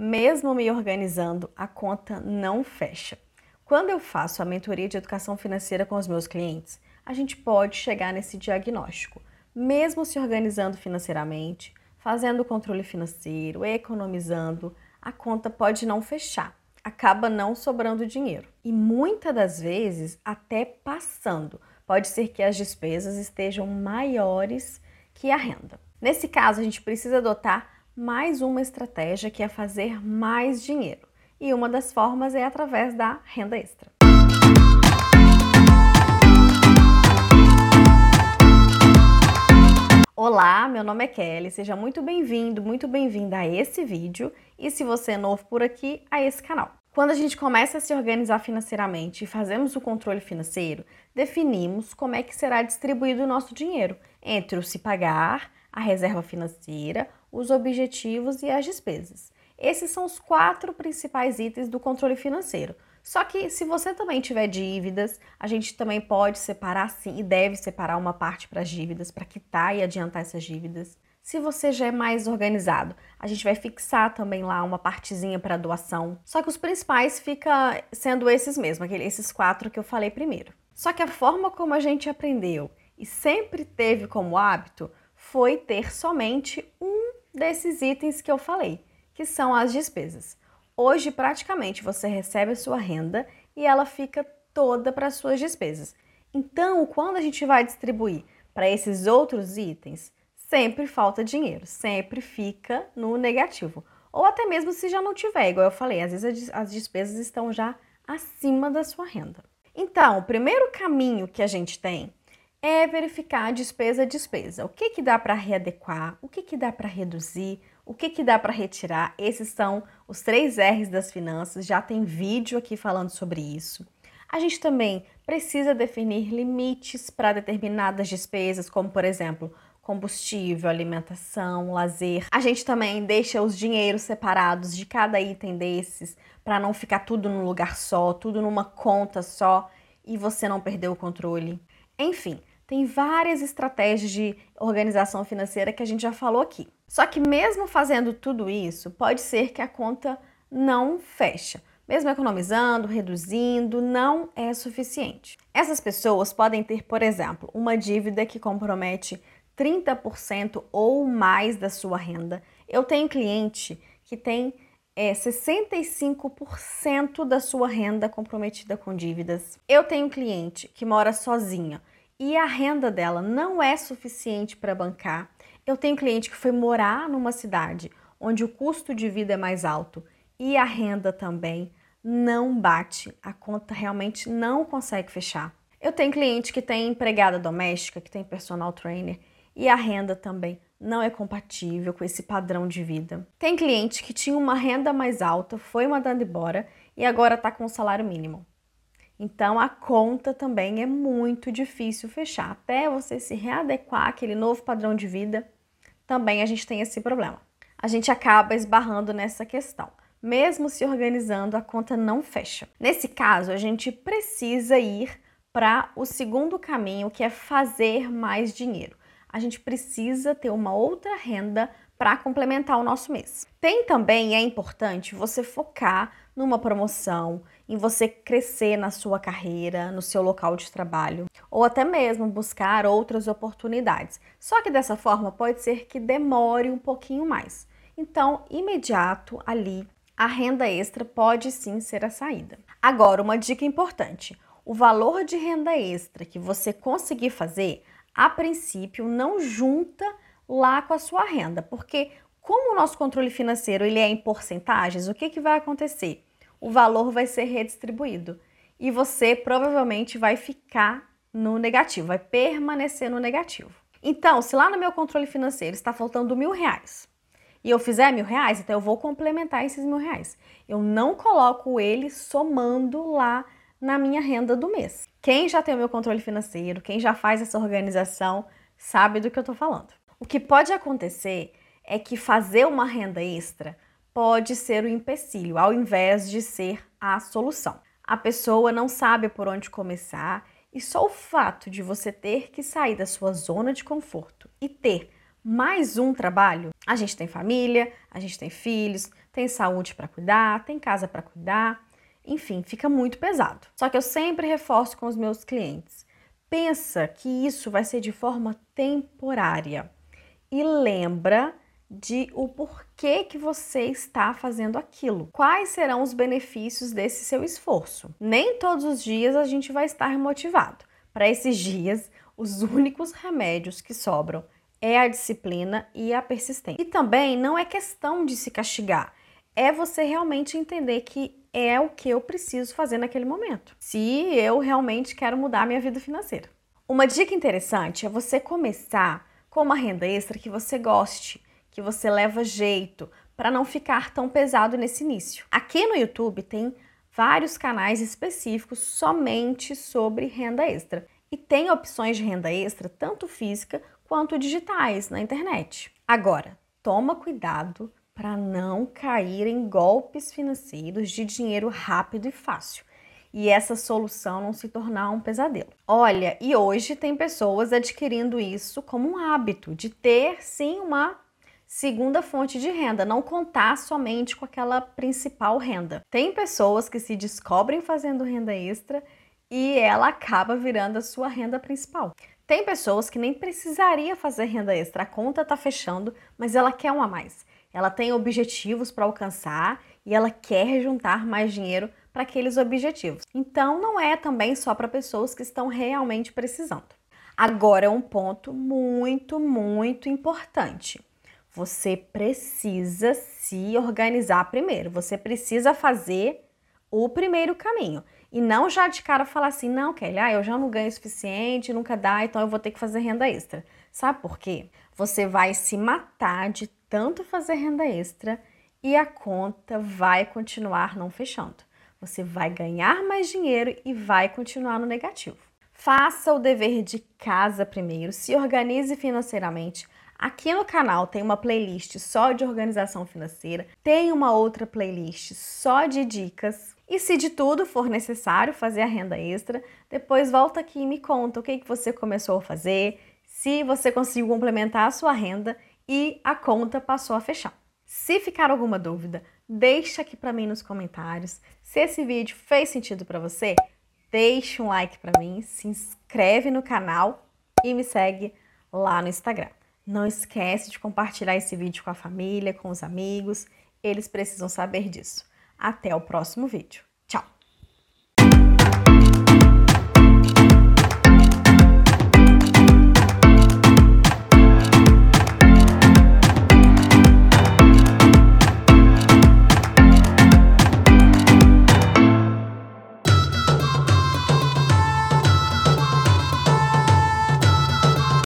mesmo me organizando, a conta não fecha. Quando eu faço a mentoria de educação financeira com os meus clientes, a gente pode chegar nesse diagnóstico. Mesmo se organizando financeiramente, fazendo controle financeiro, economizando, a conta pode não fechar, acaba não sobrando dinheiro. E muitas das vezes até passando. Pode ser que as despesas estejam maiores que a renda. Nesse caso, a gente precisa adotar mais uma estratégia que é fazer mais dinheiro. E uma das formas é através da renda extra. Olá, meu nome é Kelly, seja muito bem-vindo, muito bem-vinda a esse vídeo e se você é novo por aqui, a esse canal. Quando a gente começa a se organizar financeiramente e fazemos o controle financeiro, definimos como é que será distribuído o nosso dinheiro entre o se pagar, a reserva financeira, os objetivos e as despesas. Esses são os quatro principais itens do controle financeiro. Só que se você também tiver dívidas, a gente também pode separar sim e deve separar uma parte para as dívidas, para quitar e adiantar essas dívidas. Se você já é mais organizado, a gente vai fixar também lá uma partezinha para doação. Só que os principais fica sendo esses aqueles esses quatro que eu falei primeiro. Só que a forma como a gente aprendeu e sempre teve como hábito foi ter somente um desses itens que eu falei, que são as despesas. Hoje, praticamente, você recebe a sua renda e ela fica toda para suas despesas. Então, quando a gente vai distribuir para esses outros itens, sempre falta dinheiro, sempre fica no negativo. Ou até mesmo se já não tiver, igual eu falei, às vezes as despesas estão já acima da sua renda. Então, o primeiro caminho que a gente tem é verificar despesa a despesa. O que, que dá para readequar, o que, que dá para reduzir, o que, que dá para retirar. Esses são os três R's das finanças, já tem vídeo aqui falando sobre isso. A gente também precisa definir limites para determinadas despesas, como por exemplo, combustível, alimentação, lazer. A gente também deixa os dinheiros separados de cada item desses para não ficar tudo num lugar só, tudo numa conta só e você não perder o controle. Enfim, tem várias estratégias de organização financeira que a gente já falou aqui. Só que mesmo fazendo tudo isso, pode ser que a conta não fecha. Mesmo economizando, reduzindo, não é suficiente. Essas pessoas podem ter, por exemplo, uma dívida que compromete 30% ou mais da sua renda. Eu tenho cliente que tem é, 65% da sua renda comprometida com dívidas. Eu tenho cliente que mora sozinha e a renda dela não é suficiente para bancar. Eu tenho cliente que foi morar numa cidade onde o custo de vida é mais alto e a renda também não bate, a conta realmente não consegue fechar. Eu tenho cliente que tem empregada doméstica, que tem personal trainer e a renda também não é compatível com esse padrão de vida. Tem cliente que tinha uma renda mais alta, foi mandando embora e agora está com o salário mínimo. Então a conta também é muito difícil fechar. Até você se readequar àquele novo padrão de vida, também a gente tem esse problema. A gente acaba esbarrando nessa questão. Mesmo se organizando, a conta não fecha. Nesse caso, a gente precisa ir para o segundo caminho, que é fazer mais dinheiro. A gente precisa ter uma outra renda para complementar o nosso mês. Tem também, é importante, você focar numa promoção, em você crescer na sua carreira, no seu local de trabalho, ou até mesmo buscar outras oportunidades. Só que dessa forma pode ser que demore um pouquinho mais. Então, imediato ali, a renda extra pode sim ser a saída. Agora, uma dica importante: o valor de renda extra que você conseguir fazer, a princípio, não junta lá com a sua renda, porque como o nosso controle financeiro ele é em porcentagens, o que, que vai acontecer? O valor vai ser redistribuído e você provavelmente vai ficar no negativo, vai permanecer no negativo. Então, se lá no meu controle financeiro está faltando mil reais e eu fizer mil reais, então eu vou complementar esses mil reais. Eu não coloco ele somando lá na minha renda do mês. Quem já tem o meu controle financeiro, quem já faz essa organização, sabe do que eu estou falando. O que pode acontecer é que fazer uma renda extra pode ser o empecilho, ao invés de ser a solução. A pessoa não sabe por onde começar e só o fato de você ter que sair da sua zona de conforto e ter mais um trabalho A gente tem família, a gente tem filhos, tem saúde para cuidar, tem casa para cuidar, enfim, fica muito pesado. Só que eu sempre reforço com os meus clientes: pensa que isso vai ser de forma temporária e lembra de o porquê que você está fazendo aquilo. Quais serão os benefícios desse seu esforço? Nem todos os dias a gente vai estar motivado. Para esses dias, os únicos remédios que sobram é a disciplina e a persistência. E também não é questão de se castigar, é você realmente entender que é o que eu preciso fazer naquele momento. Se eu realmente quero mudar minha vida financeira. Uma dica interessante é você começar com uma renda extra que você goste, que você leva jeito, para não ficar tão pesado nesse início. Aqui no YouTube tem vários canais específicos somente sobre renda extra. E tem opções de renda extra, tanto física quanto digitais, na internet. Agora, toma cuidado para não cair em golpes financeiros de dinheiro rápido e fácil. E essa solução não se tornar um pesadelo. Olha, e hoje tem pessoas adquirindo isso como um hábito de ter sim uma segunda fonte de renda, não contar somente com aquela principal renda. Tem pessoas que se descobrem fazendo renda extra e ela acaba virando a sua renda principal. Tem pessoas que nem precisaria fazer renda extra, a conta está fechando, mas ela quer um a mais. Ela tem objetivos para alcançar e ela quer juntar mais dinheiro para aqueles objetivos. Então não é também só para pessoas que estão realmente precisando. Agora é um ponto muito, muito importante. Você precisa se organizar primeiro. Você precisa fazer o primeiro caminho. E não já de cara falar assim, não, Kelly, ah, eu já não ganho o suficiente, nunca dá, então eu vou ter que fazer renda extra. Sabe por quê? Você vai se matar de tanto fazer renda extra e a conta vai continuar não fechando. Você vai ganhar mais dinheiro e vai continuar no negativo. Faça o dever de casa primeiro, se organize financeiramente. Aqui no canal tem uma playlist só de organização financeira, tem uma outra playlist só de dicas e se de tudo for necessário fazer a renda extra, depois volta aqui e me conta o que, que você começou a fazer, se você conseguiu complementar a sua renda e a conta passou a fechar. Se ficar alguma dúvida, deixa aqui para mim nos comentários. Se esse vídeo fez sentido para você, deixa um like para mim, se inscreve no canal e me segue lá no Instagram. Não esquece de compartilhar esse vídeo com a família, com os amigos, eles precisam saber disso. Até o próximo vídeo.